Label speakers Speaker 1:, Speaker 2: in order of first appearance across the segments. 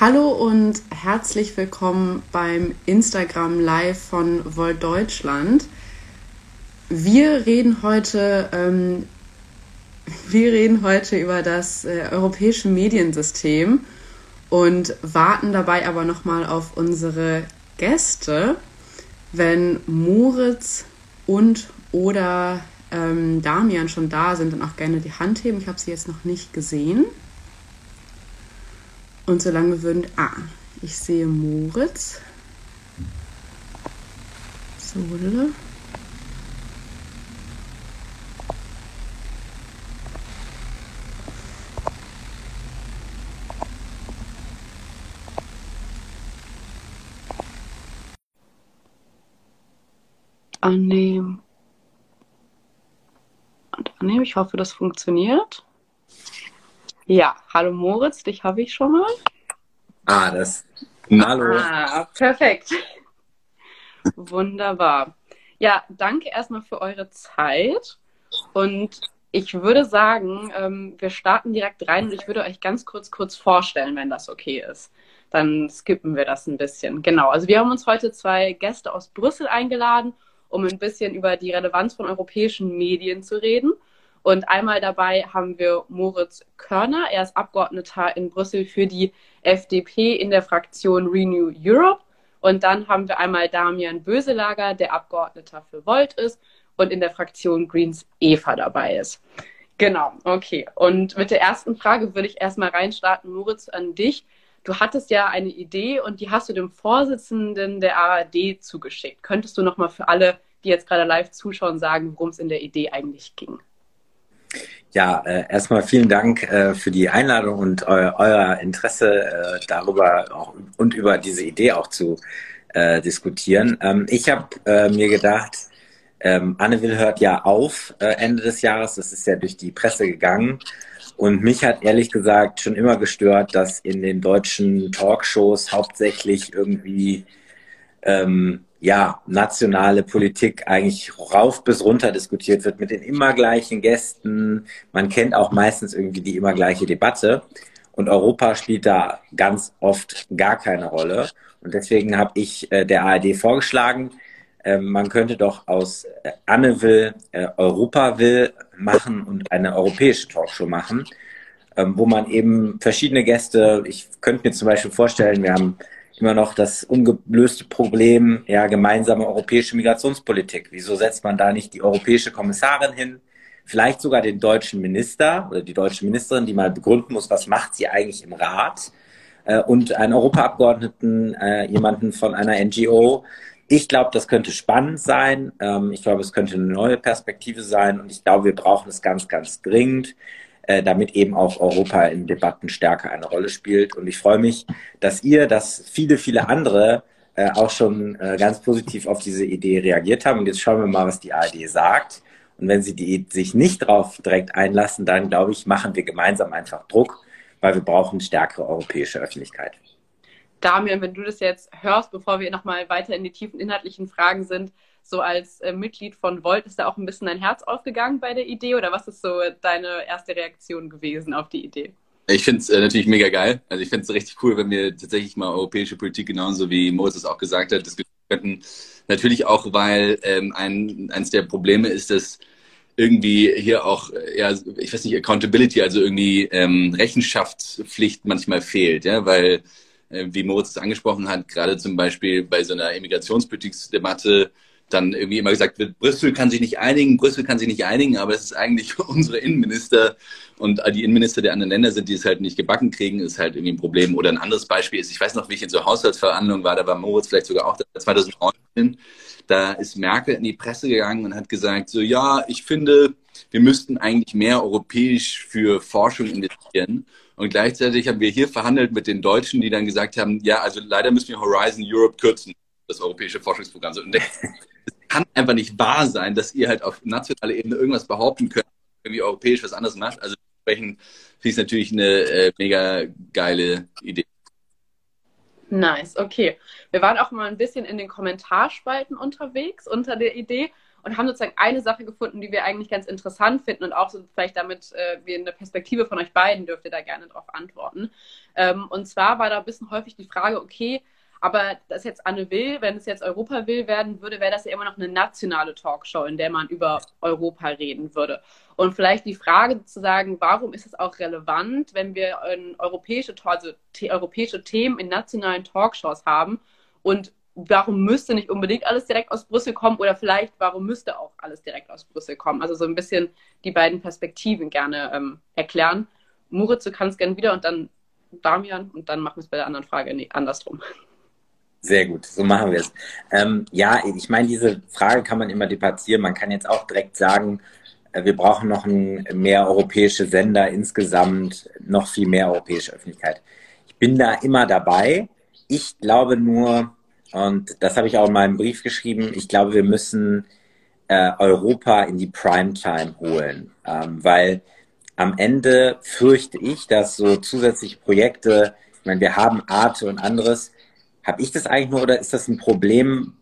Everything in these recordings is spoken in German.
Speaker 1: Hallo und herzlich willkommen beim Instagram Live von Volt Deutschland. Wir reden heute, ähm, wir reden heute über das äh, europäische Mediensystem und warten dabei aber nochmal auf unsere Gäste. Wenn Moritz und oder ähm, Damian schon da sind, dann auch gerne die Hand heben. Ich habe sie jetzt noch nicht gesehen. Und solange würden. Ah, ich sehe Moritz. Sohle. Annehmen. Und annehmen. Ich hoffe, das funktioniert. Ja, hallo Moritz, dich habe ich schon mal.
Speaker 2: Ah, das. Hallo.
Speaker 1: Ah, perfekt. Wunderbar. Ja, danke erstmal für eure Zeit. Und ich würde sagen, ähm, wir starten direkt rein und ich würde euch ganz kurz kurz vorstellen, wenn das okay ist. Dann skippen wir das ein bisschen. Genau, also wir haben uns heute zwei Gäste aus Brüssel eingeladen, um ein bisschen über die Relevanz von europäischen Medien zu reden. Und einmal dabei haben wir Moritz Körner. Er ist Abgeordneter in Brüssel für die FDP in der Fraktion Renew Europe. Und dann haben wir einmal Damian Böselager, der Abgeordneter für Volt ist und in der Fraktion Greens Eva dabei ist. Genau, okay. Und mit der ersten Frage würde ich erstmal reinstarten, Moritz, an dich. Du hattest ja eine Idee und die hast du dem Vorsitzenden der ARD zugeschickt. Könntest du nochmal für alle, die jetzt gerade live zuschauen, sagen, worum es in der Idee eigentlich ging?
Speaker 2: Ja, äh, erstmal vielen Dank äh, für die Einladung und eu euer Interesse äh, darüber auch, und über diese Idee auch zu äh, diskutieren. Ähm, ich habe äh, mir gedacht, ähm, Anne Will hört ja auf äh, Ende des Jahres. Das ist ja durch die Presse gegangen. Und mich hat ehrlich gesagt schon immer gestört, dass in den deutschen Talkshows hauptsächlich irgendwie ähm, ja, nationale Politik eigentlich rauf bis runter diskutiert wird mit den immer gleichen Gästen. Man kennt auch meistens irgendwie die immer gleiche Debatte. Und Europa spielt da ganz oft gar keine Rolle. Und deswegen habe ich äh, der ARD vorgeschlagen, äh, man könnte doch aus äh, Anne will, äh, Europa will machen und eine europäische Talkshow machen, ähm, wo man eben verschiedene Gäste, ich könnte mir zum Beispiel vorstellen, wir haben immer noch das ungelöste Problem, ja, gemeinsame europäische Migrationspolitik. Wieso setzt man da nicht die europäische Kommissarin hin? Vielleicht sogar den deutschen Minister oder die deutsche Ministerin, die mal begründen muss, was macht sie eigentlich im Rat? Äh, und einen Europaabgeordneten, äh, jemanden von einer NGO. Ich glaube, das könnte spannend sein. Ähm, ich glaube, es könnte eine neue Perspektive sein. Und ich glaube, wir brauchen es ganz, ganz dringend. Äh, damit eben auch Europa in Debatten stärker eine Rolle spielt. Und ich freue mich, dass ihr, dass viele, viele andere äh, auch schon äh, ganz positiv auf diese Idee reagiert haben. Und jetzt schauen wir mal, was die ARD sagt. Und wenn sie die, sich nicht darauf direkt einlassen, dann glaube ich, machen wir gemeinsam einfach Druck, weil wir brauchen stärkere europäische Öffentlichkeit.
Speaker 1: Damian, wenn du das jetzt hörst, bevor wir nochmal weiter in die tiefen inhaltlichen Fragen sind, so als äh, Mitglied von Volt, ist da auch ein bisschen dein Herz aufgegangen bei der Idee oder was ist so deine erste Reaktion gewesen auf die Idee?
Speaker 3: Ich finde es äh, natürlich mega geil. Also ich finde es richtig cool, wenn wir tatsächlich mal europäische Politik genauso wie Moses auch gesagt hat, diskutieren könnten. Natürlich auch, weil ähm, ein, eines der Probleme ist, dass irgendwie hier auch, ja, ich weiß nicht, Accountability, also irgendwie ähm, Rechenschaftspflicht manchmal fehlt, ja, weil, äh, wie Moritz es angesprochen hat, gerade zum Beispiel bei so einer Immigrationspolitikdebatte dann irgendwie immer gesagt wird, Brüssel kann sich nicht einigen, Brüssel kann sich nicht einigen, aber es ist eigentlich unsere Innenminister und die Innenminister der anderen Länder sind, die es halt nicht gebacken kriegen, ist halt irgendwie ein Problem. Oder ein anderes Beispiel ist, ich weiß noch, wie ich in so Haushaltsverhandlungen war, da war Moritz vielleicht sogar auch 2019, da ist Merkel in die Presse gegangen und hat gesagt, so ja, ich finde, wir müssten eigentlich mehr europäisch für Forschung investieren. Und gleichzeitig haben wir hier verhandelt mit den Deutschen, die dann gesagt haben, ja, also leider müssen wir Horizon Europe kürzen das europäische Forschungsprogramm. So, es kann einfach nicht wahr sein, dass ihr halt auf nationaler Ebene irgendwas behaupten könnt, irgendwie europäisch was anderes macht. Also entsprechend finde ich es natürlich eine äh, mega geile Idee.
Speaker 1: Nice, okay. Wir waren auch mal ein bisschen in den Kommentarspalten unterwegs unter der Idee und haben sozusagen eine Sache gefunden, die wir eigentlich ganz interessant finden und auch so vielleicht damit äh, wir eine Perspektive von euch beiden dürft ihr da gerne darauf antworten. Ähm, und zwar war da ein bisschen häufig die Frage, okay, aber das jetzt Anne will, wenn es jetzt Europa will werden würde, wäre das ja immer noch eine nationale Talkshow, in der man über Europa reden würde. Und vielleicht die Frage zu sagen, warum ist es auch relevant, wenn wir europäische, also europäische Themen in nationalen Talkshows haben und warum müsste nicht unbedingt alles direkt aus Brüssel kommen oder vielleicht warum müsste auch alles direkt aus Brüssel kommen? Also so ein bisschen die beiden Perspektiven gerne ähm, erklären. Moritz, du kannst gerne wieder und dann Damian und dann machen wir es bei der anderen Frage andersrum.
Speaker 2: Sehr gut, so machen wir es. Ähm, ja, ich meine, diese Frage kann man immer debattieren. Man kann jetzt auch direkt sagen, äh, wir brauchen noch ein, mehr europäische Sender insgesamt, noch viel mehr europäische Öffentlichkeit. Ich bin da immer dabei. Ich glaube nur, und das habe ich auch in meinem Brief geschrieben, ich glaube, wir müssen äh, Europa in die Primetime holen, ähm, weil am Ende fürchte ich, dass so zusätzliche Projekte, ich meine, wir haben Arte und anderes, habe ich das eigentlich nur oder ist das ein Problem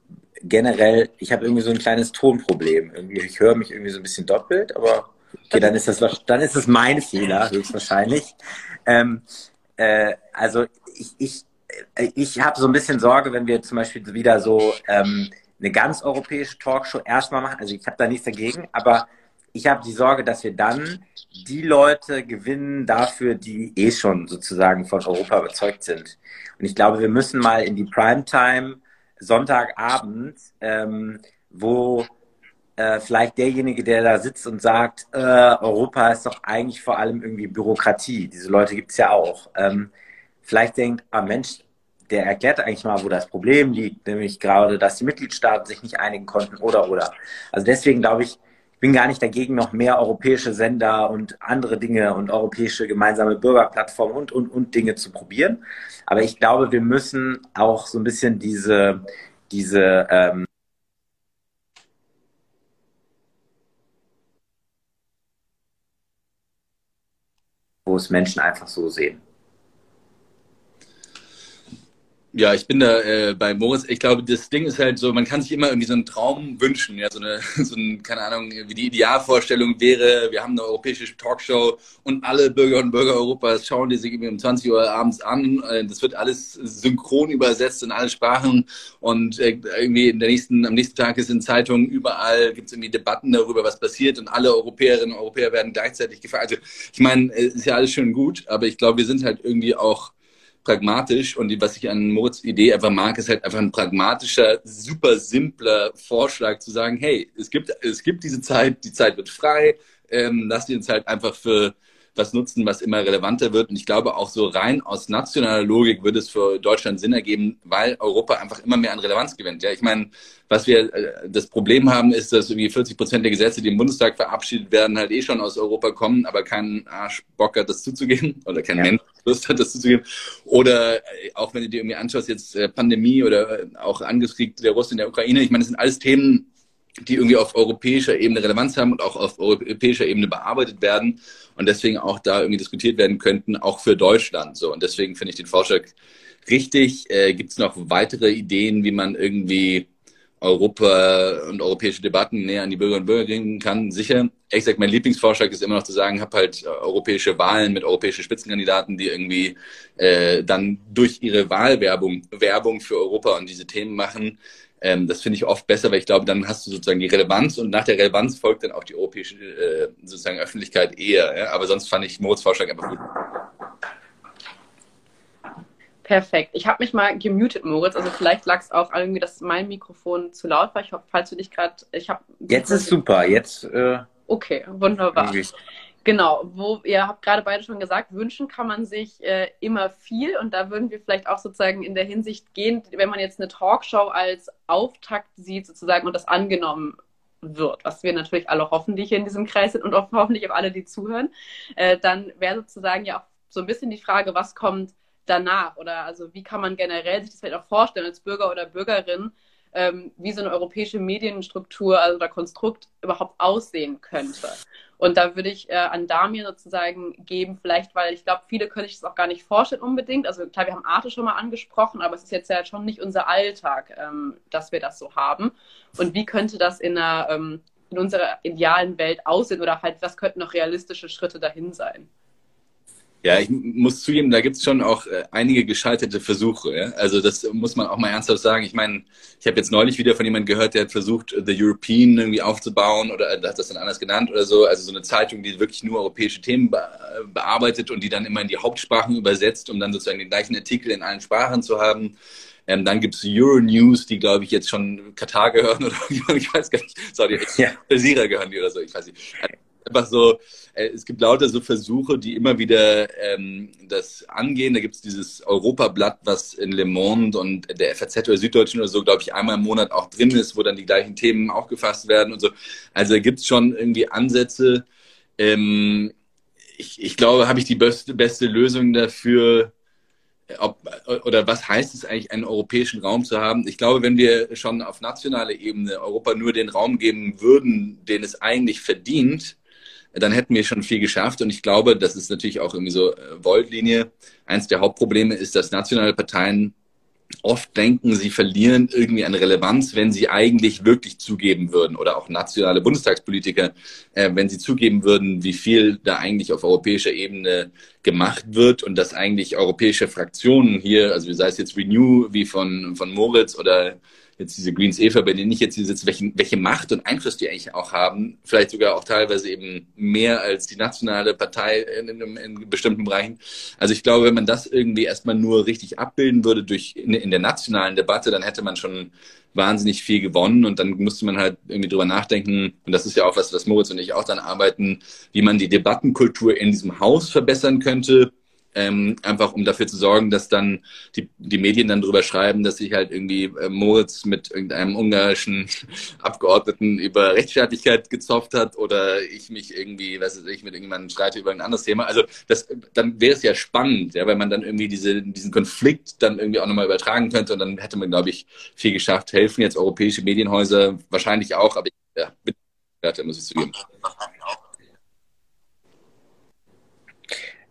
Speaker 2: generell? Ich habe irgendwie so ein kleines Tonproblem. Irgendwie, ich höre mich irgendwie so ein bisschen doppelt, aber okay, dann ist das, dann ist das mein Fehler, höchstwahrscheinlich. Ähm, äh, also ich, ich, äh, ich habe so ein bisschen Sorge, wenn wir zum Beispiel wieder so ähm, eine ganz europäische Talkshow erstmal machen. Also ich habe da nichts dagegen, aber ich habe die Sorge, dass wir dann die Leute gewinnen dafür, die eh schon sozusagen von Europa überzeugt sind. Und ich glaube, wir müssen mal in die Primetime Sonntagabend, ähm, wo äh, vielleicht derjenige, der da sitzt und sagt, äh, Europa ist doch eigentlich vor allem irgendwie Bürokratie. Diese Leute gibt es ja auch. Ähm, vielleicht denkt, ah Mensch, der erklärt eigentlich mal, wo das Problem liegt, nämlich gerade, dass die Mitgliedstaaten sich nicht einigen konnten oder oder. Also deswegen glaube ich, ich bin gar nicht dagegen, noch mehr europäische Sender und andere Dinge und europäische gemeinsame Bürgerplattformen und, und, und Dinge zu probieren. Aber ich glaube, wir müssen auch so ein bisschen diese, diese ähm, wo es Menschen einfach so sehen.
Speaker 3: Ja, ich bin da äh, bei Moritz. Ich glaube, das Ding ist halt so, man kann sich immer irgendwie so einen Traum wünschen, ja, so eine, so ein, keine Ahnung, wie die Idealvorstellung wäre, wir haben eine europäische Talkshow und alle Bürger und Bürger Europas schauen die sich irgendwie um 20 Uhr abends an. Äh, das wird alles synchron übersetzt in alle Sprachen und äh, irgendwie in der nächsten, am nächsten Tag ist in Zeitungen überall gibt es irgendwie Debatten darüber, was passiert und alle Europäerinnen und Europäer werden gleichzeitig gefragt. Also ich meine, es ist ja alles schön gut, aber ich glaube, wir sind halt irgendwie auch pragmatisch und was ich an Moritz Idee einfach mag, ist halt einfach ein pragmatischer, super simpler Vorschlag zu sagen, hey, es gibt, es gibt diese Zeit, die Zeit wird frei, ähm, lass die uns halt einfach für was nutzen, was immer relevanter wird. Und ich glaube auch so rein aus nationaler Logik würde es für Deutschland Sinn ergeben, weil Europa einfach immer mehr an Relevanz gewinnt. Ja, ich meine, was wir äh, das Problem haben, ist, dass irgendwie 40 Prozent der Gesetze, die im Bundestag verabschiedet werden, halt eh schon aus Europa kommen, aber kein Arsch Bock hat, das zuzugeben oder kein ja. Mensch Lust hat, das zuzugeben. Oder äh, auch wenn du dir irgendwie anschaust, jetzt äh, Pandemie oder auch Angriffskrieg der Russen in der Ukraine, ich meine, das sind alles Themen, die irgendwie auf europäischer Ebene Relevanz haben und auch auf europäischer Ebene bearbeitet werden und deswegen auch da irgendwie diskutiert werden könnten, auch für Deutschland. So und deswegen finde ich den Vorschlag richtig. Äh, Gibt es noch weitere Ideen, wie man irgendwie Europa und europäische Debatten näher an die Bürger und Bürger bringen kann? Sicher. Ich sag, mein Lieblingsvorschlag ist immer noch zu sagen, habe halt europäische Wahlen mit europäischen Spitzenkandidaten, die irgendwie äh, dann durch ihre Wahlwerbung Werbung für Europa und diese Themen machen ähm, das finde ich oft besser, weil ich glaube, dann hast du sozusagen die Relevanz und nach der Relevanz folgt dann auch die europäische äh, sozusagen Öffentlichkeit eher. Ja? Aber sonst fand ich Moritz Vorschlag einfach gut.
Speaker 1: Perfekt. Ich habe mich mal gemutet, Moritz. Also vielleicht lag es auch irgendwie, dass mein Mikrofon zu laut war. Ich hoffe, falls du dich gerade, ich habe.
Speaker 2: Jetzt ist super. Jetzt. Äh,
Speaker 1: okay, wunderbar. Irgendwie. Genau, wo ihr habt gerade beide schon gesagt, wünschen kann man sich äh, immer viel. Und da würden wir vielleicht auch sozusagen in der Hinsicht gehen, wenn man jetzt eine Talkshow als Auftakt sieht sozusagen und das angenommen wird, was wir natürlich alle hoffen, die hier in diesem Kreis sind und auch hoffentlich auch alle, die zuhören, äh, dann wäre sozusagen ja auch so ein bisschen die Frage, was kommt danach? Oder also wie kann man generell sich das vielleicht auch vorstellen als Bürger oder Bürgerin, ähm, wie so eine europäische Medienstruktur also oder Konstrukt überhaupt aussehen könnte. Und da würde ich äh, an Damir sozusagen geben, vielleicht, weil ich glaube, viele können sich das auch gar nicht vorstellen unbedingt. Also klar, wir haben Arte schon mal angesprochen, aber es ist jetzt ja schon nicht unser Alltag, ähm, dass wir das so haben. Und wie könnte das in, einer, ähm, in unserer idealen Welt aussehen oder halt, was könnten noch realistische Schritte dahin sein?
Speaker 3: Ja, ich muss zugeben, da gibt es schon auch äh, einige gescheiterte Versuche. Ja? Also das muss man auch mal ernsthaft sagen. Ich meine, ich habe jetzt neulich wieder von jemandem gehört, der hat versucht, The European irgendwie aufzubauen oder äh, hat das dann anders genannt oder so. Also so eine Zeitung, die wirklich nur europäische Themen be bearbeitet und die dann immer in die Hauptsprachen übersetzt, um dann sozusagen den gleichen Artikel in allen Sprachen zu haben. Ähm, dann gibt's Euronews, die, glaube ich, jetzt schon Katar gehören oder ich weiß gar nicht, sorry, ja. Sira gehören die oder so, ich weiß nicht einfach so, äh, es gibt lauter so Versuche, die immer wieder ähm, das angehen. Da gibt es dieses Europablatt, was in Le Monde und der FAZ oder Süddeutschen oder so, glaube ich, einmal im Monat auch drin ist, wo dann die gleichen Themen auch gefasst werden und so. Also da gibt es schon irgendwie Ansätze. Ähm, ich, ich glaube, habe ich die beste, beste Lösung dafür, ob, oder was heißt es eigentlich, einen europäischen Raum zu haben? Ich glaube, wenn wir schon auf nationaler Ebene Europa nur den Raum geben würden, den es eigentlich verdient, dann hätten wir schon viel geschafft. Und ich glaube, das ist natürlich auch irgendwie so äh, Voltlinie. Eins der Hauptprobleme ist, dass nationale Parteien oft denken, sie verlieren irgendwie an Relevanz, wenn sie eigentlich wirklich zugeben würden oder auch nationale Bundestagspolitiker, äh, wenn sie zugeben würden, wie viel da eigentlich auf europäischer Ebene gemacht wird und dass eigentlich europäische Fraktionen hier, also sei es jetzt Renew wie von, von Moritz oder jetzt diese Greens Eva, bei denen ich jetzt hier sitze, welche, welche Macht und Einfluss die eigentlich auch haben, vielleicht sogar auch teilweise eben mehr als die nationale Partei in, in, in bestimmten Bereichen. Also ich glaube, wenn man das irgendwie erstmal nur richtig abbilden würde durch in, in der nationalen Debatte, dann hätte man schon wahnsinnig viel gewonnen und dann musste man halt irgendwie drüber nachdenken, und das ist ja auch was, was Moritz und ich auch dann arbeiten, wie man die Debattenkultur in diesem Haus verbessern könnte, ähm, einfach um dafür zu sorgen, dass dann die, die Medien dann drüber schreiben, dass sich halt irgendwie äh, Moritz mit irgendeinem ungarischen Abgeordneten über Rechtsstaatlichkeit gezopft hat oder ich mich irgendwie, was weiß ich, mit irgendjemandem streite über ein anderes Thema. Also das, dann wäre es ja spannend, ja, weil man dann irgendwie diese, diesen Konflikt dann irgendwie auch nochmal übertragen könnte und dann hätte man, glaube ich, viel geschafft. Helfen jetzt europäische Medienhäuser wahrscheinlich auch, aber ich ja, bitte, muss ich zugeben.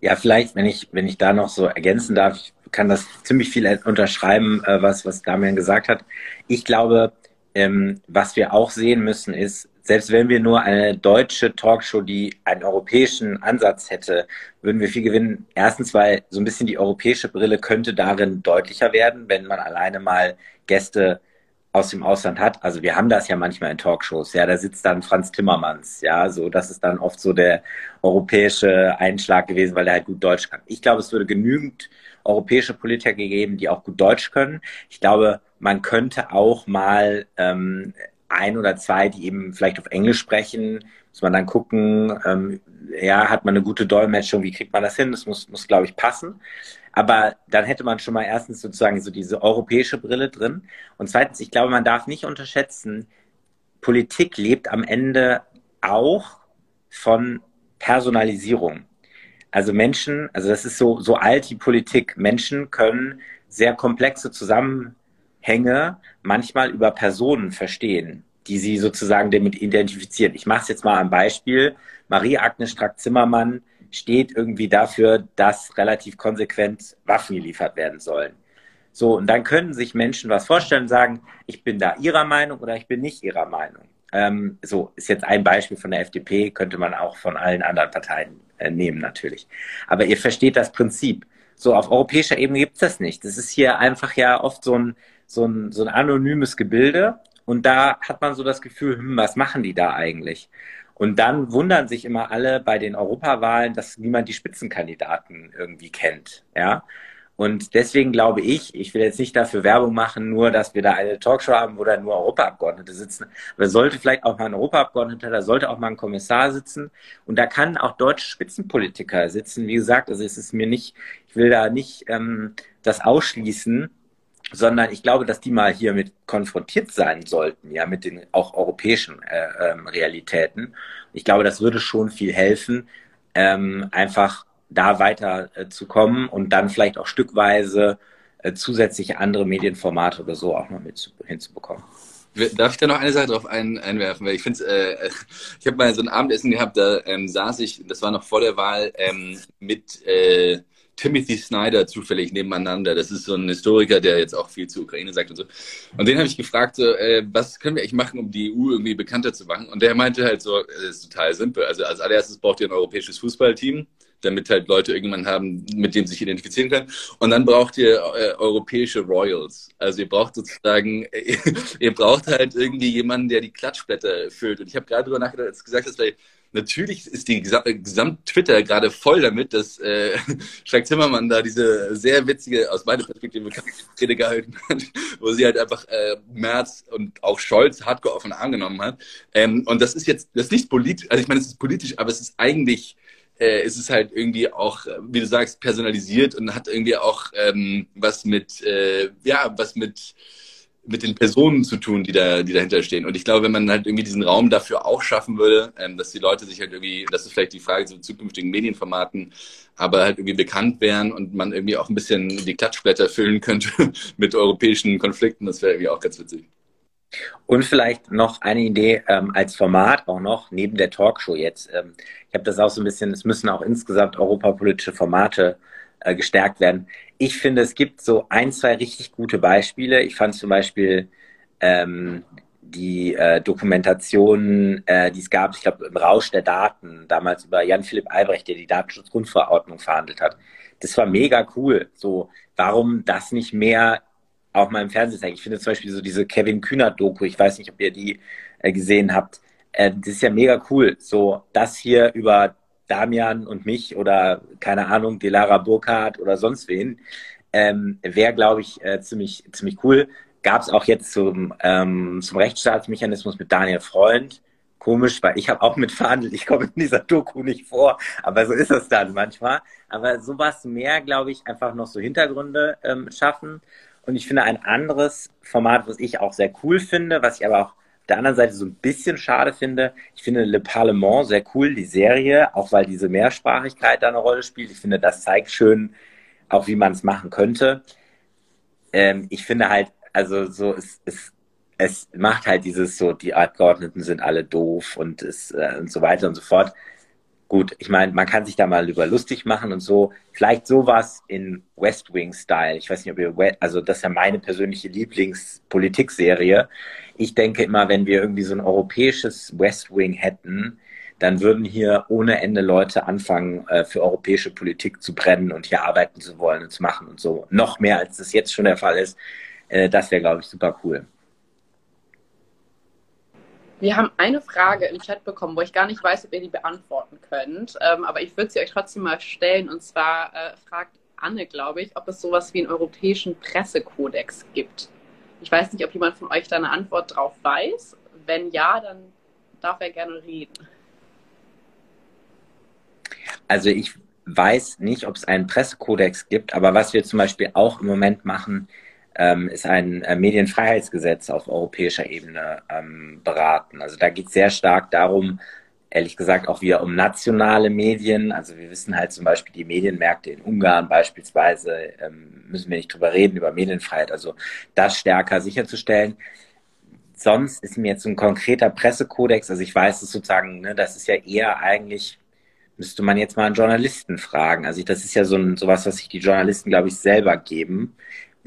Speaker 2: Ja, vielleicht, wenn ich, wenn ich da noch so ergänzen darf, ich kann das ziemlich viel unterschreiben, äh, was, was Damian gesagt hat. Ich glaube, ähm, was wir auch sehen müssen, ist, selbst wenn wir nur eine deutsche Talkshow, die einen europäischen Ansatz hätte, würden wir viel gewinnen. Erstens, weil so ein bisschen die europäische Brille könnte darin deutlicher werden, wenn man alleine mal Gäste aus dem Ausland hat. Also wir haben das ja manchmal in Talkshows. Ja, da sitzt dann Franz Timmermans. Ja, so das ist dann oft so der europäische Einschlag gewesen, weil er halt gut Deutsch kann. Ich glaube, es würde genügend europäische Politiker gegeben, die auch gut Deutsch können. Ich glaube, man könnte auch mal ähm, ein oder zwei, die eben vielleicht auf Englisch sprechen, muss man dann gucken, ähm, ja, hat man eine gute Dolmetschung, wie kriegt man das hin? Das muss, muss glaube ich, passen. Aber dann hätte man schon mal erstens sozusagen so diese europäische Brille drin. Und zweitens, ich glaube, man darf nicht unterschätzen, Politik lebt am Ende auch von Personalisierung. Also Menschen, also das ist so, so alt die Politik. Menschen können sehr komplexe Zusammenhänge manchmal über Personen verstehen, die sie sozusagen damit identifizieren. Ich mache es jetzt mal am Beispiel. Marie-Agnes Strack-Zimmermann steht irgendwie dafür, dass relativ konsequent Waffen geliefert werden sollen. So, und dann können sich Menschen was vorstellen und sagen, ich bin da ihrer Meinung oder ich bin nicht ihrer Meinung. Ähm, so, ist jetzt ein Beispiel von der FDP, könnte man auch von allen anderen Parteien äh, nehmen natürlich. Aber ihr versteht das Prinzip. So, auf europäischer Ebene gibt es das nicht. Das ist hier einfach ja oft so ein, so ein, so ein anonymes Gebilde. Und da hat man so das Gefühl, hm, was machen die da eigentlich? Und dann wundern sich immer alle bei den Europawahlen, dass niemand die Spitzenkandidaten irgendwie kennt. Ja. Und deswegen glaube ich, ich will jetzt nicht dafür Werbung machen, nur, dass wir da eine Talkshow haben, wo da nur Europaabgeordnete sitzen. Aber sollte vielleicht auch mal ein Europaabgeordneter, da sollte auch mal ein Kommissar sitzen. Und da kann auch deutsche Spitzenpolitiker sitzen. Wie gesagt, also es ist mir nicht, ich will da nicht ähm, das ausschließen, sondern ich glaube, dass die mal hier mit konfrontiert sein sollten, ja, mit den auch europäischen äh, ähm, Realitäten. Ich glaube, das würde schon viel helfen, ähm, einfach da weiter äh, zu kommen und dann vielleicht auch stückweise äh, zusätzliche andere Medienformate oder so auch noch mit hinzubekommen.
Speaker 3: Darf ich da noch eine Sache drauf ein, einwerfen? Weil ich finde, äh, ich habe mal so ein Abendessen gehabt, da ähm, saß ich, das war noch vor der Wahl, ähm, mit äh, Timothy Snyder zufällig nebeneinander. Das ist so ein Historiker, der jetzt auch viel zu Ukraine sagt und so. Und den habe ich gefragt, so, äh, was können wir eigentlich machen, um die EU irgendwie bekannter zu machen? Und der meinte halt so, das ist total simpel. Also als allererstes braucht ihr ein europäisches Fußballteam damit halt Leute irgendwann haben, mit dem sich identifizieren können. Und dann braucht ihr äh, europäische Royals. Also ihr braucht sozusagen, äh, ihr braucht halt irgendwie jemanden, der die Klatschblätter füllt. Und ich habe gerade darüber nachgedacht, als du gesagt hast, weil natürlich ist die Gesamt-Twitter gerade voll damit, dass äh, Zimmermann da diese sehr witzige, aus meiner Perspektive, Rede gehalten hat, wo sie halt einfach äh, Merz und auch Scholz hardcore auf den Arm genommen hat. Ähm, und das ist jetzt, das ist nicht politisch, also ich meine, es ist politisch, aber es ist eigentlich äh, ist es halt irgendwie auch, wie du sagst, personalisiert und hat irgendwie auch ähm, was mit, äh, ja, was mit mit den Personen zu tun, die da, die dahinter stehen. Und ich glaube, wenn man halt irgendwie diesen Raum dafür auch schaffen würde, ähm, dass die Leute sich halt irgendwie, das ist vielleicht die Frage zu zukünftigen Medienformaten, aber halt irgendwie bekannt wären und man irgendwie auch ein bisschen die Klatschblätter füllen könnte mit europäischen Konflikten, das wäre irgendwie auch ganz witzig.
Speaker 2: Und vielleicht noch eine Idee ähm, als Format auch noch, neben der Talkshow jetzt. Ähm, ich habe das auch so ein bisschen, es müssen auch insgesamt europapolitische Formate äh, gestärkt werden. Ich finde, es gibt so ein, zwei richtig gute Beispiele. Ich fand zum Beispiel ähm, die äh, Dokumentation, äh, die es gab, ich glaube, im Rausch der Daten, damals über Jan-Philipp Albrecht, der die Datenschutzgrundverordnung verhandelt hat. Das war mega cool. So, warum das nicht mehr auch mal im Fernsehen zeigen. Ich finde zum Beispiel so diese Kevin Kühnert-Doku, ich weiß nicht, ob ihr die äh, gesehen habt. Äh, das ist ja mega cool. So, das hier über Damian und mich oder keine Ahnung, Delara Burkhardt oder sonst wen, ähm, wäre, glaube ich, äh, ziemlich, ziemlich cool. Gab es auch jetzt zum, ähm, zum Rechtsstaatsmechanismus mit Daniel Freund. Komisch, weil ich habe auch mit verhandelt. Ich komme in dieser Doku nicht vor, aber so ist es dann manchmal. Aber sowas mehr, glaube ich, einfach noch so Hintergründe ähm, schaffen. Und ich finde ein anderes Format, was ich auch sehr cool finde, was ich aber auch der anderen Seite so ein bisschen schade finde, ich finde Le Parlement sehr cool, die Serie, auch weil diese Mehrsprachigkeit da eine Rolle spielt. Ich finde, das zeigt schön auch, wie man es machen könnte. Ähm, ich finde halt, also so, es, es, es macht halt dieses so, die Abgeordneten sind alle doof und, es, äh, und so weiter und so fort. Gut, ich meine, man kann sich da mal über lustig machen und so. Vielleicht sowas in West Wing-Style. Ich weiß nicht, ob ihr, also das ist ja meine persönliche Lieblingspolitikserie. Ich denke immer, wenn wir irgendwie so ein europäisches West Wing hätten, dann würden hier ohne Ende Leute anfangen, äh, für europäische Politik zu brennen und hier arbeiten zu wollen und zu machen und so. Noch mehr, als das jetzt schon der Fall ist. Äh, das wäre, glaube ich, super cool.
Speaker 1: Wir haben eine Frage im Chat bekommen, wo ich gar nicht weiß, ob ihr die beantworten könnt. Ähm, aber ich würde sie euch trotzdem mal stellen. Und zwar äh, fragt Anne, glaube ich, ob es sowas wie einen europäischen Pressekodex gibt. Ich weiß nicht, ob jemand von euch da eine Antwort drauf weiß. Wenn ja, dann darf er gerne reden.
Speaker 2: Also ich weiß nicht, ob es einen Pressekodex gibt, aber was wir zum Beispiel auch im Moment machen, ähm, ist ein äh, Medienfreiheitsgesetz auf europäischer Ebene ähm, beraten. Also da geht es sehr stark darum, ehrlich gesagt auch wieder um nationale Medien. Also wir wissen halt zum Beispiel die Medienmärkte in Ungarn beispielsweise, ähm, müssen wir nicht drüber reden, über Medienfreiheit. Also das stärker sicherzustellen. Sonst ist mir jetzt ein konkreter Pressekodex, also ich weiß es sozusagen, ne, das ist ja eher eigentlich, müsste man jetzt mal einen Journalisten fragen. Also ich, das ist ja so ein, sowas, was sich die Journalisten, glaube ich, selber geben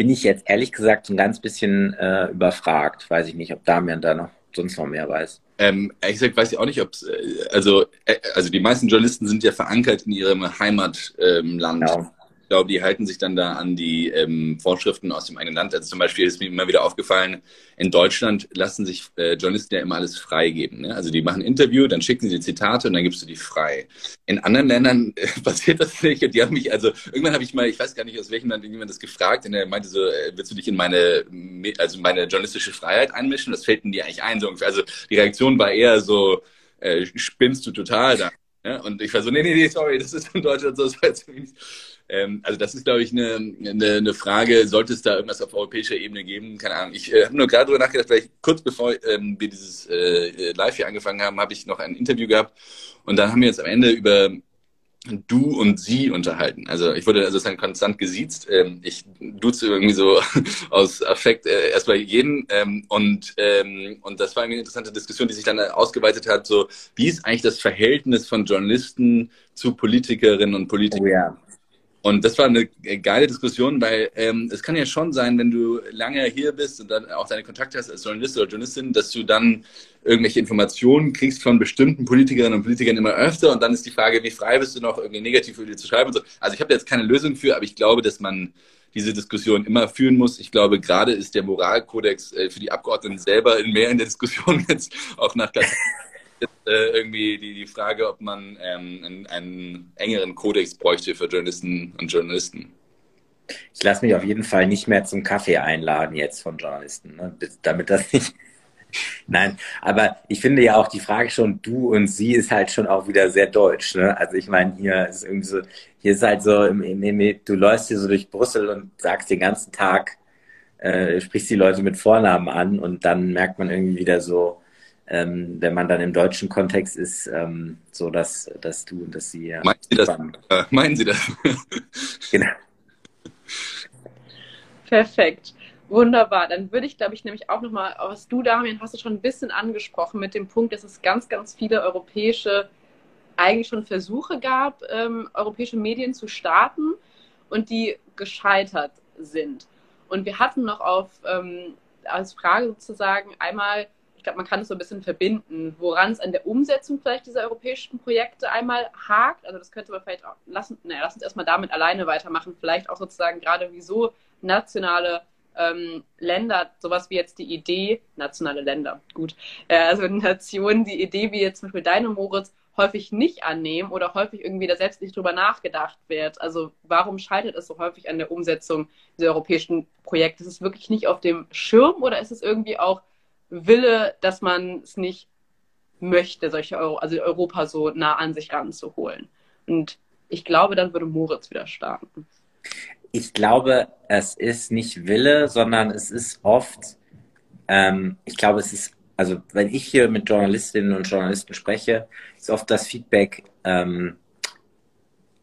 Speaker 2: bin ich jetzt ehrlich gesagt so ein ganz bisschen äh, überfragt. Weiß ich nicht, ob Damian da noch sonst noch mehr weiß.
Speaker 3: Ähm, ehrlich gesagt weiß ich auch nicht, ob äh, also äh, also die meisten Journalisten sind ja verankert in ihrem Heimatland. Ähm, genau glaube, die halten sich dann da an die ähm, Vorschriften aus dem eigenen Land. Also zum Beispiel ist mir immer wieder aufgefallen, in Deutschland lassen sich äh, Journalisten ja immer alles freigeben. Ne? Also die machen ein Interview, dann schicken sie die Zitate und dann gibst du die frei. In anderen Ländern äh, passiert das nicht. Und die haben mich, also irgendwann habe ich mal, ich weiß gar nicht, aus welchem Land jemand das gefragt, und er meinte so, äh, willst du dich in meine, also meine journalistische Freiheit einmischen? Das fällt denn dir eigentlich ein. So Also die Reaktion war eher so, äh, spinnst du total da? Ja? Und ich war so, nee, nee, nee, sorry, das ist in Deutschland so, das. Ähm, also das ist, glaube ich, eine, eine, eine, Frage, sollte es da irgendwas auf europäischer Ebene geben? Keine Ahnung. Ich äh, habe nur gerade darüber nachgedacht, weil ich kurz bevor ähm, wir dieses äh, Live hier angefangen haben, habe ich noch ein Interview gehabt und dann haben wir jetzt am Ende über du und sie unterhalten. Also ich wurde sozusagen konstant gesiezt. Ähm, ich duze irgendwie so aus Affekt äh, erstmal jeden. Ähm, und, ähm, und das war eine interessante Diskussion, die sich dann ausgeweitet hat. So, wie ist eigentlich das Verhältnis von Journalisten zu Politikerinnen und Politikern? Oh, ja. Und das war eine geile Diskussion, weil ähm, es kann ja schon sein, wenn du lange hier bist und dann auch deine Kontakte hast als Journalist oder Journalistin, dass du dann irgendwelche Informationen kriegst von bestimmten Politikerinnen und Politikern immer öfter und dann ist die Frage, wie frei bist du noch, irgendwie negativ über die zu schreiben und so. Also ich habe da jetzt keine Lösung für, aber ich glaube, dass man diese Diskussion immer führen muss. Ich glaube, gerade ist der Moralkodex äh, für die Abgeordneten selber mehr in der Diskussion jetzt auch nach Katar äh, irgendwie die, die Frage, ob man ähm, einen, einen engeren Kodex bräuchte für Journalisten und Journalisten.
Speaker 2: Ich lasse mich auf jeden Fall nicht mehr zum Kaffee einladen jetzt von Journalisten, ne? damit das nicht. Nein, aber ich finde ja auch die Frage schon, du und sie ist halt schon auch wieder sehr deutsch. Ne? Also ich meine, hier ist irgendwie so, hier ist halt so, du läufst hier so durch Brüssel und sagst den ganzen Tag, äh, sprichst die Leute mit Vornamen an und dann merkt man irgendwie wieder so, ähm, wenn man dann im deutschen Kontext ist, ähm, so dass, dass du und dass sie. Ja,
Speaker 3: meinen Sie das? Äh, meinen Sie das? genau.
Speaker 1: Perfekt. Wunderbar. Dann würde ich, glaube ich, nämlich auch nochmal, was du, Damian, hast du schon ein bisschen angesprochen mit dem Punkt, dass es ganz, ganz viele europäische, eigentlich schon Versuche gab, ähm, europäische Medien zu starten und die gescheitert sind. Und wir hatten noch auf, ähm, als Frage sozusagen einmal ich glaube, man kann es so ein bisschen verbinden, woran es an der Umsetzung vielleicht dieser europäischen Projekte einmal hakt. Also das könnte man vielleicht auch lassen, naja, lass uns erstmal damit alleine weitermachen. Vielleicht auch sozusagen gerade wieso nationale ähm, Länder, sowas wie jetzt die Idee, nationale Länder, gut, äh, also Nationen, die Idee wie jetzt zum Beispiel deine Moritz, häufig nicht annehmen oder häufig irgendwie da selbst nicht drüber nachgedacht wird. Also warum scheitert es so häufig an der Umsetzung dieser europäischen Projekte? Ist es wirklich nicht auf dem Schirm oder ist es irgendwie auch Wille, dass man es nicht möchte, solche Euro, also Europa so nah an sich ranzuholen. Und ich glaube, dann würde Moritz wieder starten.
Speaker 2: Ich glaube, es ist nicht Wille, sondern es ist oft, ähm, ich glaube, es ist, also wenn ich hier mit Journalistinnen und Journalisten spreche, ist oft das Feedback, ähm,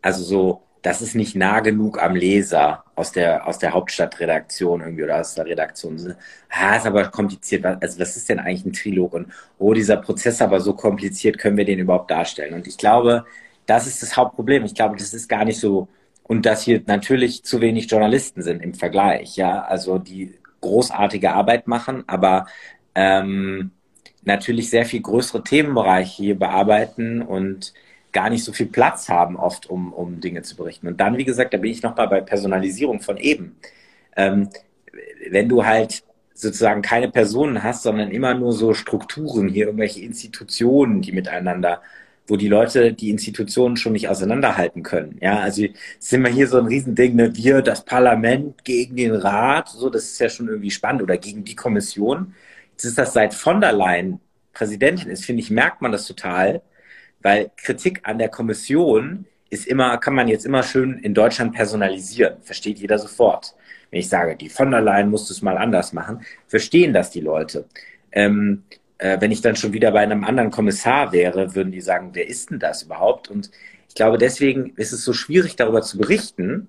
Speaker 2: also so, das ist nicht nah genug am Leser aus der, aus der Hauptstadtredaktion irgendwie oder aus der Redaktion. Ah, ist aber kompliziert. Also was ist denn eigentlich ein Trilog? Und oh, dieser Prozess aber so kompliziert, können wir den überhaupt darstellen? Und ich glaube, das ist das Hauptproblem. Ich glaube, das ist gar nicht so, und dass hier natürlich zu wenig Journalisten sind im Vergleich, ja, also die großartige Arbeit machen, aber ähm, natürlich sehr viel größere Themenbereiche hier bearbeiten und gar nicht so viel Platz haben oft, um, um Dinge zu berichten. Und dann, wie gesagt, da bin ich nochmal bei Personalisierung von eben. Ähm, wenn du halt sozusagen keine Personen hast, sondern immer nur so Strukturen, hier irgendwelche Institutionen, die miteinander, wo die Leute die Institutionen schon nicht auseinanderhalten können. Ja, also sind wir hier so ein Riesending, ne? wir, das Parlament gegen den Rat, so, das ist ja schon irgendwie spannend, oder gegen die Kommission. Jetzt ist das seit von der Leyen Präsidentin ist, finde ich, merkt man das total, weil Kritik an der Kommission ist immer, kann man jetzt immer schön in Deutschland personalisieren. Versteht jeder sofort. Wenn ich sage, die von der Leyen muss es mal anders machen, verstehen das die Leute. Ähm, äh, wenn ich dann schon wieder bei einem anderen Kommissar wäre, würden die sagen, wer ist denn das überhaupt? Und ich glaube, deswegen ist es so schwierig, darüber zu berichten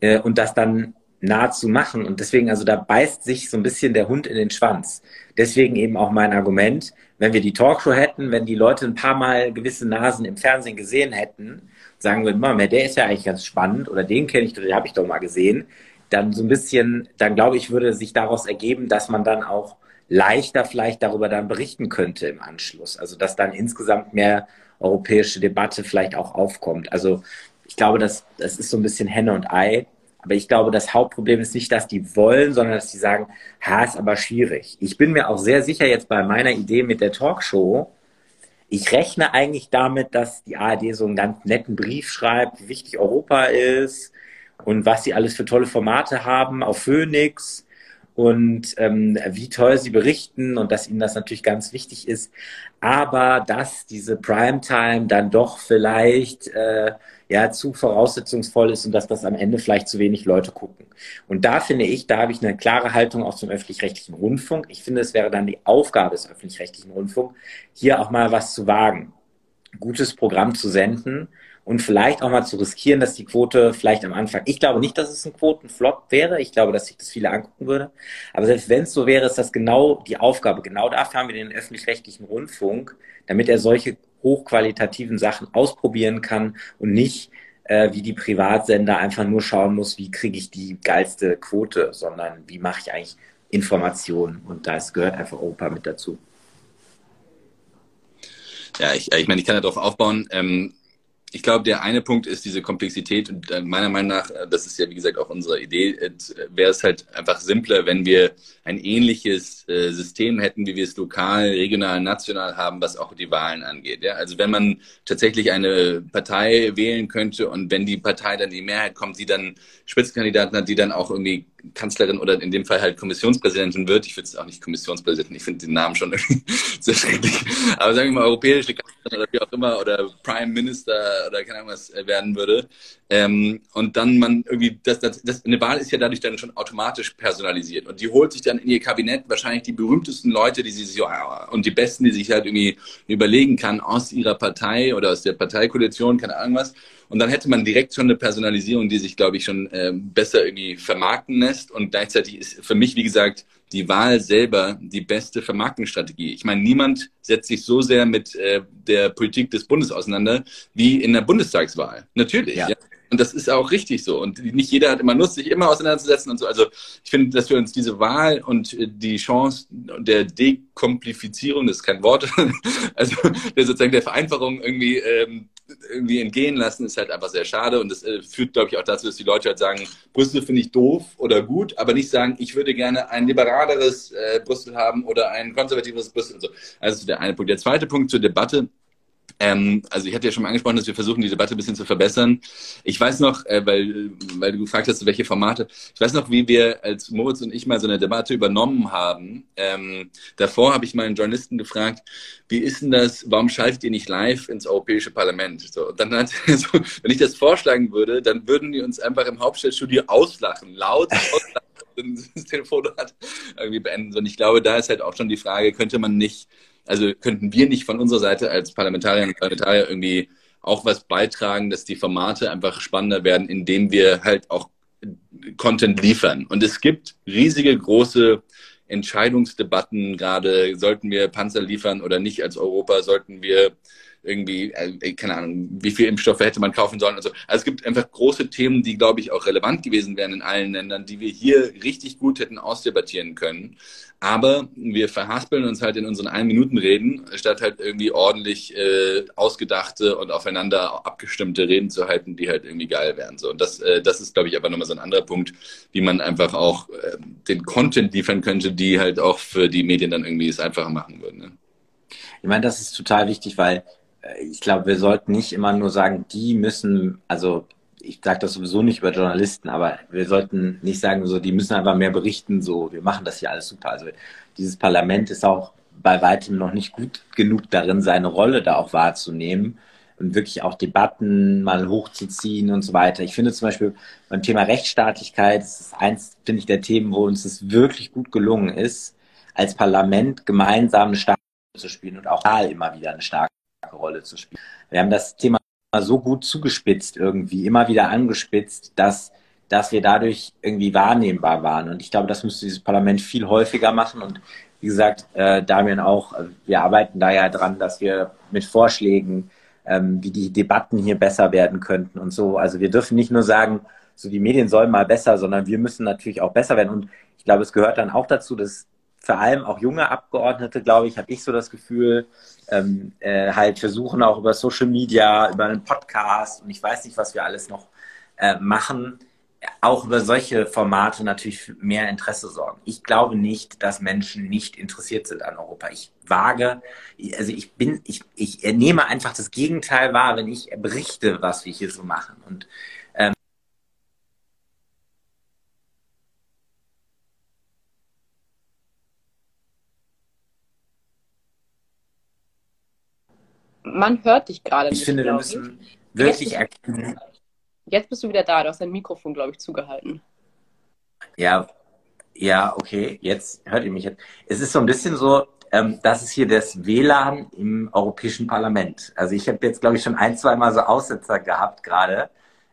Speaker 2: äh, und das dann nah zu machen. Und deswegen, also da beißt sich so ein bisschen der Hund in den Schwanz. Deswegen eben auch mein Argument, wenn wir die Talkshow hätten, wenn die Leute ein paar Mal gewisse Nasen im Fernsehen gesehen hätten, sagen würden, Mama, der ist ja eigentlich ganz spannend oder den kenne ich, den habe ich doch mal gesehen, dann so ein bisschen, dann glaube ich, würde sich daraus ergeben, dass man dann auch leichter vielleicht darüber dann berichten könnte im Anschluss. Also dass dann insgesamt mehr europäische Debatte vielleicht auch aufkommt. Also ich glaube, das, das ist so ein bisschen Henne und Ei. Aber ich glaube, das Hauptproblem ist nicht, dass die wollen, sondern dass die sagen, ha, ist aber schwierig. Ich bin mir auch sehr sicher jetzt bei meiner Idee mit der Talkshow, ich rechne eigentlich damit, dass die ARD so einen ganz netten Brief schreibt, wie wichtig Europa ist und was sie alles für tolle Formate haben auf Phoenix und ähm, wie toll sie berichten und dass ihnen das natürlich ganz wichtig ist. Aber dass diese Primetime dann doch vielleicht äh, ja zu voraussetzungsvoll ist und dass das am Ende vielleicht zu wenig Leute gucken. Und da finde ich, da habe ich eine klare Haltung auch zum öffentlich-rechtlichen Rundfunk. Ich finde, es wäre dann die Aufgabe des öffentlich-rechtlichen Rundfunks, hier auch mal was zu wagen, gutes Programm zu senden und vielleicht auch mal zu riskieren, dass die Quote vielleicht am Anfang, ich glaube nicht, dass es ein Quotenflop wäre, ich glaube, dass sich das viele angucken würde, aber selbst wenn es so wäre, ist das genau die Aufgabe. Genau dafür haben wir den öffentlich-rechtlichen Rundfunk, damit er solche hochqualitativen Sachen ausprobieren kann und nicht äh, wie die Privatsender einfach nur schauen muss, wie kriege ich die geilste Quote, sondern wie mache ich eigentlich Informationen und da gehört einfach Europa mit dazu.
Speaker 3: Ja, ich, ich meine, ich kann darauf aufbauen. Ähm, ich glaube, der eine Punkt ist diese Komplexität und äh, meiner Meinung nach, äh, das ist ja wie gesagt auch unsere Idee, äh, wäre es halt einfach simpler, wenn wir ein ähnliches äh, System hätten, wie wir es lokal, regional, national haben, was auch die Wahlen angeht. Ja? Also wenn man tatsächlich eine Partei wählen könnte und wenn die Partei dann die Mehrheit kommt, die dann Spitzenkandidaten hat, die dann auch irgendwie Kanzlerin oder in dem Fall halt Kommissionspräsidentin wird. Ich würde es auch nicht Kommissionspräsidentin, ich finde den Namen schon irgendwie sehr schrecklich. Aber sagen wir mal europäische Kanzlerin oder wie auch immer oder Prime Minister oder keine Ahnung was werden würde. Ähm, und dann man irgendwie, das, das, das, eine Wahl ist ja dadurch dann schon automatisch personalisiert und die holt sich dann in ihr Kabinett wahrscheinlich die berühmtesten Leute, die sie sich und die besten, die sich halt irgendwie überlegen kann aus ihrer Partei oder aus der Parteikoalition, keine Ahnung was. Und dann hätte man direkt schon eine Personalisierung, die sich, glaube ich, schon äh, besser irgendwie vermarkten lässt. Und gleichzeitig ist für mich, wie gesagt, die Wahl selber die beste Vermarktungsstrategie. Ich meine, niemand setzt sich so sehr mit äh, der Politik des Bundes auseinander wie in der Bundestagswahl. Natürlich. Ja. ja. Und das ist auch richtig so. Und nicht jeder hat immer Lust, sich immer auseinanderzusetzen und so. Also ich finde, dass wir uns diese Wahl und äh, die Chance der Dekomplifizierung, das ist kein Wort, also der sozusagen der Vereinfachung irgendwie ähm, irgendwie entgehen lassen, ist halt einfach sehr schade. Und das äh, führt, glaube ich, auch dazu, dass die Leute halt sagen, Brüssel finde ich doof oder gut, aber nicht sagen, ich würde gerne ein liberaleres äh, Brüssel haben oder ein konservatives Brüssel. So. Also das ist der eine Punkt. Der zweite Punkt zur Debatte ähm, also ich hatte ja schon mal angesprochen, dass wir versuchen, die Debatte ein bisschen zu verbessern. Ich weiß noch, äh, weil, weil du gefragt hast, welche Formate, ich weiß noch, wie wir als Moritz und ich mal so eine Debatte übernommen haben. Ähm, davor habe ich mal einen Journalisten gefragt, wie ist denn das, warum schaltet ihr nicht live ins Europäische Parlament? So, und dann hat er so, wenn ich das vorschlagen würde, dann würden die uns einfach im Hauptstadtstudio auslachen, laut auslachen. das Telefonat irgendwie beenden. Und ich glaube, da ist halt auch schon die Frage, könnte man nicht also könnten wir nicht von unserer Seite als Parlamentarierinnen und Parlamentarier irgendwie auch was beitragen, dass die Formate einfach spannender werden, indem wir halt auch Content liefern. Und es gibt riesige, große Entscheidungsdebatten gerade, sollten wir Panzer liefern oder nicht als Europa, sollten wir irgendwie, äh, keine Ahnung, wie viel Impfstoffe hätte man kaufen sollen und so. Also es gibt einfach große Themen, die, glaube ich, auch relevant gewesen wären in allen Ländern, die wir hier richtig gut hätten ausdebattieren können. Aber wir verhaspeln uns halt in unseren Ein-Minuten-Reden, statt halt irgendwie ordentlich äh, ausgedachte und aufeinander abgestimmte Reden zu halten, die halt irgendwie geil wären. So. Und das, äh, das ist, glaube ich, aber nochmal so ein anderer Punkt, wie man einfach auch äh, den Content liefern könnte, die halt auch für die Medien dann irgendwie es einfacher machen würden. Ne?
Speaker 2: Ich meine, das ist total wichtig, weil äh, ich glaube, wir sollten nicht immer nur sagen, die müssen, also ich sage das sowieso nicht über Journalisten, aber wir sollten nicht sagen, so, die müssen einfach mehr berichten, so, wir machen das hier alles super. Also dieses Parlament ist auch bei weitem noch nicht gut genug darin, seine Rolle da auch wahrzunehmen und wirklich auch Debatten mal hochzuziehen und so weiter. Ich finde zum Beispiel beim Thema Rechtsstaatlichkeit, das ist eins, finde ich, der Themen, wo uns es wirklich gut gelungen ist, als Parlament gemeinsam eine starke Rolle zu spielen und auch da immer wieder eine starke Rolle zu spielen. Wir haben das Thema so gut zugespitzt irgendwie, immer wieder angespitzt, dass, dass wir dadurch irgendwie wahrnehmbar waren. Und ich glaube, das müsste dieses Parlament viel häufiger machen. Und wie gesagt, äh, Damian auch, äh, wir arbeiten da ja dran, dass wir mit Vorschlägen, ähm, wie die Debatten hier besser werden könnten und so. Also wir dürfen nicht nur sagen, so die Medien sollen mal besser, sondern wir müssen natürlich auch besser werden. Und ich glaube, es gehört dann auch dazu, dass vor allem auch junge Abgeordnete, glaube ich, habe ich so das Gefühl, ähm, äh, halt versuchen auch über Social Media, über einen Podcast und ich weiß nicht, was wir alles noch äh, machen, auch über solche Formate natürlich mehr Interesse sorgen. Ich glaube nicht, dass Menschen nicht interessiert sind an Europa. Ich wage, also ich bin, ich, ich nehme einfach das Gegenteil wahr, wenn ich berichte, was wir hier so machen. Und
Speaker 1: Man hört dich gerade
Speaker 2: nicht. Ich finde, wir müssen wirklich erkennen.
Speaker 1: Jetzt bist du wieder da. Du hast dein Mikrofon, glaube ich, zugehalten.
Speaker 2: Ja, ja, okay. Jetzt hört ihr mich jetzt. Es ist so ein bisschen so, ähm, das ist hier das WLAN im Europäischen Parlament. Also ich habe jetzt, glaube ich, schon ein, zwei Mal so Aussetzer gehabt gerade.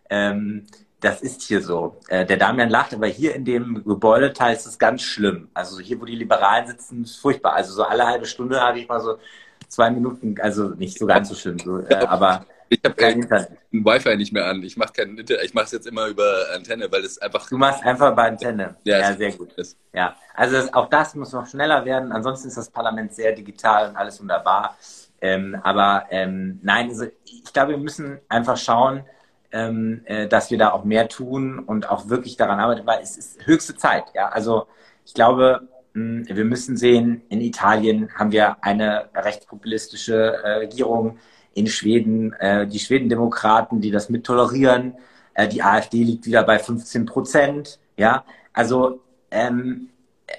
Speaker 2: Ähm, das ist hier so. Äh, der Damian lacht, aber hier in dem Gebäudeteil ist es ganz schlimm. Also hier, wo die Liberalen sitzen, ist furchtbar. Also so alle halbe Stunde habe ich mal so zwei Minuten, also nicht so ganz so schlimm, so, äh, aber
Speaker 3: ich habe kein Internet. Wi-Fi nicht mehr an. Ich mache kein Internet. Ich mache es jetzt immer über Antenne, weil es einfach.
Speaker 2: Du machst einfach bei Antenne. Ja, ja sehr gut. Ist. Ja, also das, auch das muss noch schneller werden. Ansonsten ist das Parlament sehr digital und alles wunderbar. Ähm, aber ähm, nein, also ich glaube, wir müssen einfach schauen, ähm, äh, dass wir da auch mehr tun und auch wirklich daran arbeiten, weil es ist höchste Zeit. Ja, also ich glaube, wir müssen sehen, in Italien haben wir eine rechtspopulistische äh, Regierung in Schweden, äh, die Schwedendemokraten, die das mit tolerieren. Äh, die AfD liegt wieder bei 15 Prozent. Ja, also ähm, äh,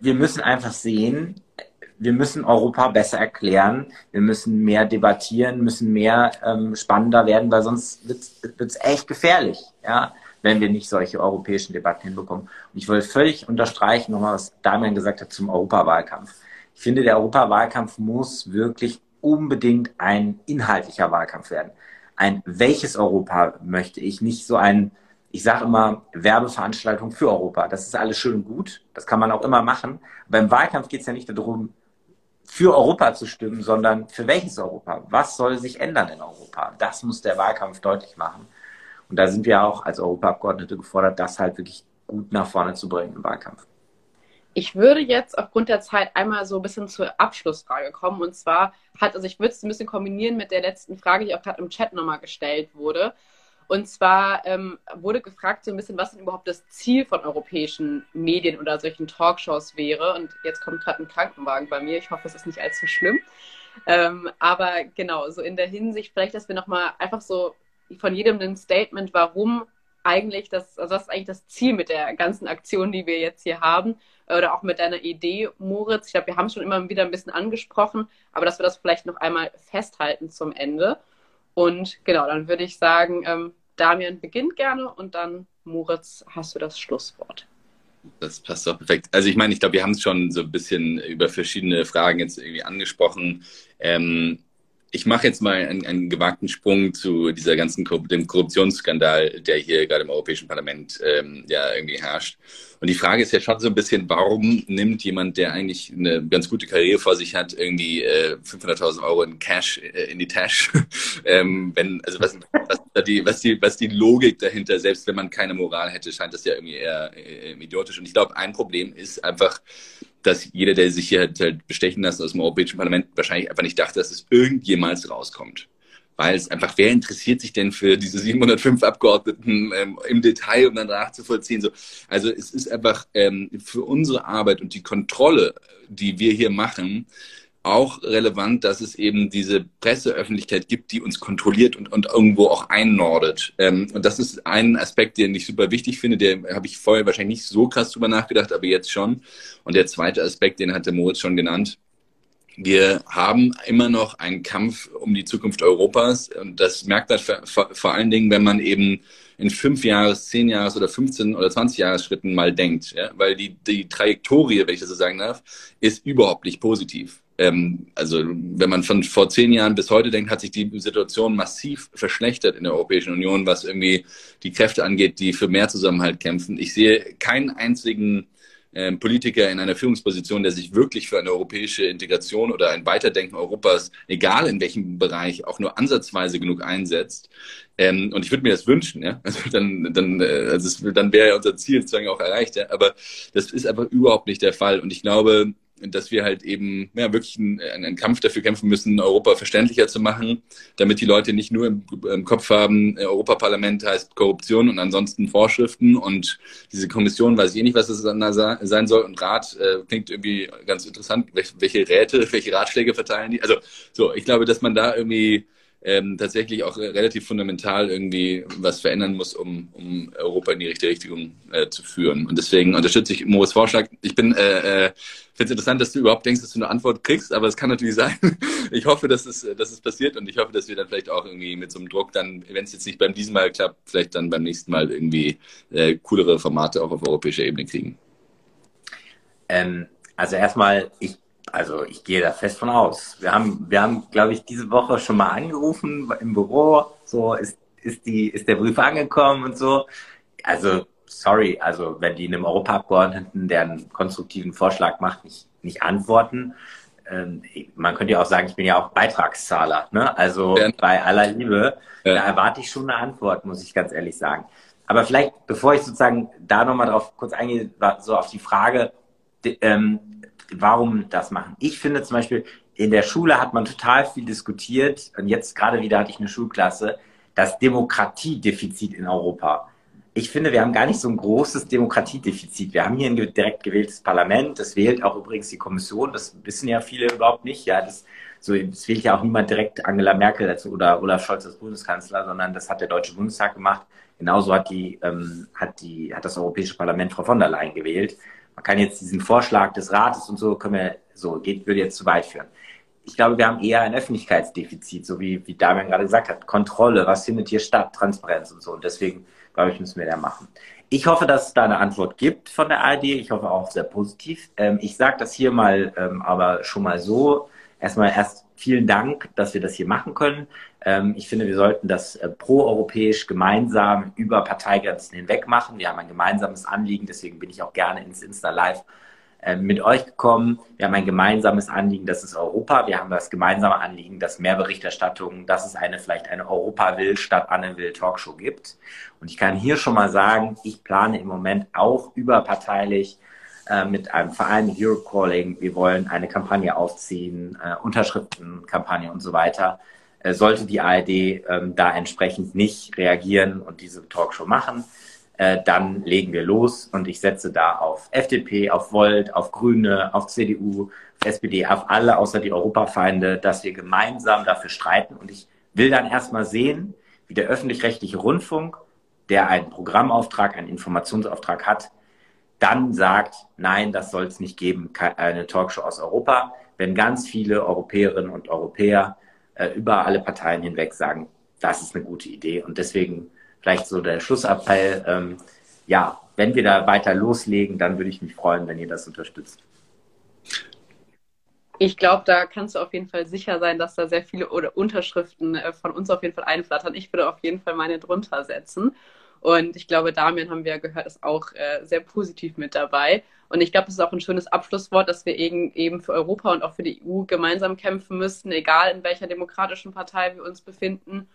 Speaker 2: wir müssen einfach sehen, wir müssen Europa besser erklären, wir müssen mehr debattieren, müssen mehr ähm, spannender werden, weil sonst wird es echt gefährlich, ja, wenn wir nicht solche europäischen Debatten hinbekommen. Und ich will völlig unterstreichen, nochmal, was Damian gesagt hat zum Europawahlkampf. Ich finde, der Europawahlkampf muss wirklich unbedingt ein inhaltlicher Wahlkampf werden. Ein welches Europa möchte ich, nicht so ein, ich sage immer, Werbeveranstaltung für Europa. Das ist alles schön und gut, das kann man auch immer machen. Beim Wahlkampf geht es ja nicht darum, für Europa zu stimmen, sondern für welches Europa? Was soll sich ändern in Europa? Das muss der Wahlkampf deutlich machen. Und da sind wir auch als Europaabgeordnete gefordert, das halt wirklich gut nach vorne zu bringen im Wahlkampf.
Speaker 1: Ich würde jetzt aufgrund der Zeit einmal so ein bisschen zur Abschlussfrage kommen. Und zwar hat, also ich würde es ein bisschen kombinieren mit der letzten Frage, die auch gerade im Chat nochmal gestellt wurde. Und zwar ähm, wurde gefragt so ein bisschen, was denn überhaupt das Ziel von europäischen Medien oder solchen Talkshows wäre. Und jetzt kommt gerade ein Krankenwagen bei mir. Ich hoffe, es ist nicht allzu schlimm. Ähm, aber genau, so in der Hinsicht vielleicht, dass wir nochmal einfach so von jedem ein Statement, warum eigentlich das, also was ist eigentlich das Ziel mit der ganzen Aktion, die wir jetzt hier haben oder auch mit deiner Idee, Moritz. Ich glaube, wir haben es schon immer wieder ein bisschen angesprochen, aber dass wir das vielleicht noch einmal festhalten zum Ende. Und genau, dann würde ich sagen, ähm, Damian beginnt gerne und dann Moritz, hast du das Schlusswort.
Speaker 3: Das passt doch perfekt. Also ich meine, ich glaube, wir haben es schon so ein bisschen über verschiedene Fragen jetzt irgendwie angesprochen. Ähm, ich mache jetzt mal einen, einen, gewagten Sprung zu dieser ganzen dem Korruptionsskandal, der hier gerade im Europäischen Parlament ähm, ja irgendwie herrscht. Und die Frage ist ja schon so ein bisschen, warum nimmt jemand, der eigentlich eine ganz gute Karriere vor sich hat, irgendwie äh, 500.000 Euro in Cash äh, in die Tasche? ähm, wenn, also was, was, die, was, die, was die Logik dahinter, selbst wenn man keine Moral hätte, scheint das ja irgendwie eher äh, idiotisch. Und ich glaube, ein Problem ist einfach, dass jeder, der sich hier halt, halt bestechen lässt aus dem Europäischen Parlament, wahrscheinlich einfach nicht dachte, dass es irgendjemals rauskommt. Weil es einfach, wer interessiert sich denn für diese 705 Abgeordneten ähm, im Detail, um dann nachzuvollziehen? So, also es ist einfach ähm, für unsere Arbeit und die Kontrolle, die wir hier machen, auch relevant, dass es eben diese Presseöffentlichkeit gibt, die uns kontrolliert und, und irgendwo auch einnordet. Ähm, und das ist ein Aspekt, den ich super wichtig finde. Der habe ich vorher wahrscheinlich nicht so krass drüber nachgedacht, aber jetzt schon. Und der zweite Aspekt, den hatte Moritz schon genannt. Wir haben immer noch einen Kampf um die Zukunft Europas. Und das merkt man vor, allen Dingen, wenn man eben in fünf Jahres, zehn Jahres oder 15 oder 20 Jahresschritten mal denkt. Ja? Weil die, die Trajektorie, wenn ich das so sagen darf, ist überhaupt nicht positiv ähm, also wenn man von vor zehn Jahren bis heute denkt, hat sich die Situation massiv verschlechtert in der Europäischen Union, was irgendwie die Kräfte angeht, die für mehr Zusammenhalt kämpfen. Ich sehe keinen einzigen Politiker in einer Führungsposition, der sich wirklich für eine europäische Integration oder ein Weiterdenken Europas, egal in welchem Bereich, auch nur ansatzweise genug einsetzt. Ähm, und ich würde mir das wünschen, ja. Also dann, dann, äh, also dann wäre ja unser Ziel sozusagen auch erreicht, ja. Aber das ist einfach überhaupt nicht der Fall. Und ich glaube, dass wir halt eben ja, wirklich einen, einen, Kampf dafür kämpfen müssen, Europa verständlicher zu machen, damit die Leute nicht nur im, im, Kopf haben, Europaparlament heißt Korruption und ansonsten Vorschriften und diese Kommission weiß ich eh nicht, was es sein soll und Rat äh, klingt irgendwie ganz interessant, welche, Räte, welche Ratschläge verteilen die. Also so, ich glaube, dass man da irgendwie ähm, tatsächlich auch relativ fundamental irgendwie was verändern muss, um, um Europa in die richtige Richtung äh, zu führen. Und deswegen unterstütze ich Moos Vorschlag. Ich bin äh, äh, finde es interessant, dass du überhaupt denkst, dass du eine Antwort kriegst, aber es kann natürlich sein. Ich hoffe, dass es, dass es passiert und ich hoffe, dass wir dann vielleicht auch irgendwie mit so einem Druck dann, wenn es jetzt nicht beim diesem Mal klappt, vielleicht dann beim nächsten Mal irgendwie äh, coolere Formate auch auf europäischer Ebene kriegen.
Speaker 2: Ähm, also erstmal, ich Also ich gehe da fest von aus. Wir haben, wir haben, glaube ich, diese Woche schon mal angerufen im Büro. So ist, ist die, ist der Brief angekommen und so. Also sorry, also wenn die einem Europaabgeordneten, der einen konstruktiven Vorschlag macht, nicht, nicht antworten, ähm, man könnte ja auch sagen, ich bin ja auch Beitragszahler. Ne? Also ja. bei aller Liebe, ja. da erwarte ich schon eine Antwort, muss ich ganz ehrlich sagen. Aber vielleicht, bevor ich sozusagen da nochmal drauf kurz eingehe, so auf die Frage, ähm, warum das machen. Ich finde zum Beispiel, in der Schule hat man total viel diskutiert und jetzt gerade wieder hatte ich eine Schulklasse, das Demokratiedefizit in Europa. Ich finde, wir haben gar nicht so ein großes Demokratiedefizit. Wir haben hier ein direkt gewähltes Parlament. Das wählt auch übrigens die Kommission. Das wissen ja viele überhaupt nicht. Ja, das, so, das wählt ja auch niemand direkt Angela Merkel dazu oder Olaf Scholz als Bundeskanzler, sondern das hat der Deutsche Bundestag gemacht. Genauso hat die, ähm, hat die, hat das Europäische Parlament Frau von der Leyen gewählt. Man kann jetzt diesen Vorschlag des Rates und so können wir, so geht, würde jetzt zu weit führen. Ich glaube, wir haben eher ein Öffentlichkeitsdefizit, so wie, wie Damian gerade gesagt hat. Kontrolle, was findet hier statt, Transparenz und so. Und deswegen, glaube ich, müssen wir da machen. Ich hoffe, dass es da eine Antwort gibt von der ARD. Ich hoffe auch sehr positiv. Ähm, ich sage das hier mal, ähm, aber schon mal so. Erstmal erst vielen Dank, dass wir das hier machen können. Ähm, ich finde, wir sollten das äh, proeuropäisch gemeinsam über Parteigrenzen hinweg machen. Wir haben ein gemeinsames Anliegen, deswegen bin ich auch gerne ins Insta Live mit euch gekommen. Wir haben ein gemeinsames Anliegen, das ist Europa. Wir haben das gemeinsame Anliegen, dass mehr Berichterstattung, dass es eine vielleicht eine Europa will statt Anne will Talkshow gibt. Und ich kann hier schon mal sagen, ich plane im Moment auch überparteilich äh, mit einem Verein Europe Calling. Wir wollen eine Kampagne aufziehen, äh, Unterschriftenkampagne und so weiter äh, sollte die ARD ähm, da entsprechend nicht reagieren und diese Talkshow machen, äh, dann legen wir los und ich setze da auf FDP, auf Volt, auf Grüne, auf CDU, auf SPD, auf alle außer die Europafeinde, dass wir gemeinsam dafür streiten und ich will dann erstmal sehen, wie der öffentlich-rechtliche Rundfunk, der einen Programmauftrag, einen Informationsauftrag hat, dann sagt, nein, das soll es nicht geben, eine Talkshow aus Europa. Wenn ganz viele Europäerinnen und Europäer äh, über alle Parteien hinweg sagen, das ist eine gute Idee. Und deswegen vielleicht so der Schlussappell, ähm, ja, wenn wir da weiter loslegen, dann würde ich mich freuen, wenn ihr das unterstützt.
Speaker 1: Ich glaube, da kannst du auf jeden Fall sicher sein, dass da sehr viele oder Unterschriften äh, von uns auf jeden Fall einflattern. Ich würde auf jeden Fall meine drunter setzen. Und ich glaube, Damian haben wir ja gehört, ist auch äh, sehr positiv mit dabei. Und ich glaube, es ist auch ein schönes Abschlusswort, dass wir eben für Europa und auch für die EU gemeinsam kämpfen müssen, egal in welcher demokratischen Partei wir uns befinden.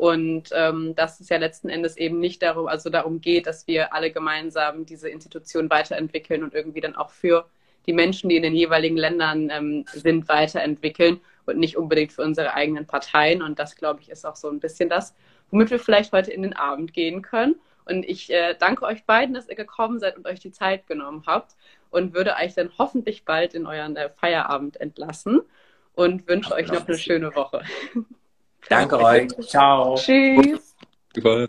Speaker 1: Und ähm, dass es ja letzten Endes eben nicht darum, also darum geht, dass wir alle gemeinsam diese Institution weiterentwickeln und irgendwie dann auch für die Menschen, die in den jeweiligen Ländern ähm, sind, weiterentwickeln und nicht unbedingt für unsere eigenen Parteien. Und das, glaube ich, ist auch so ein bisschen das, womit wir vielleicht heute in den Abend gehen können. Und ich äh, danke euch beiden, dass ihr gekommen seid und euch die Zeit genommen habt und würde euch dann hoffentlich bald in euren äh, Feierabend entlassen und wünsche euch noch eine schöne Woche.
Speaker 2: Danke euch. Ciao.
Speaker 1: Tschüss. Super.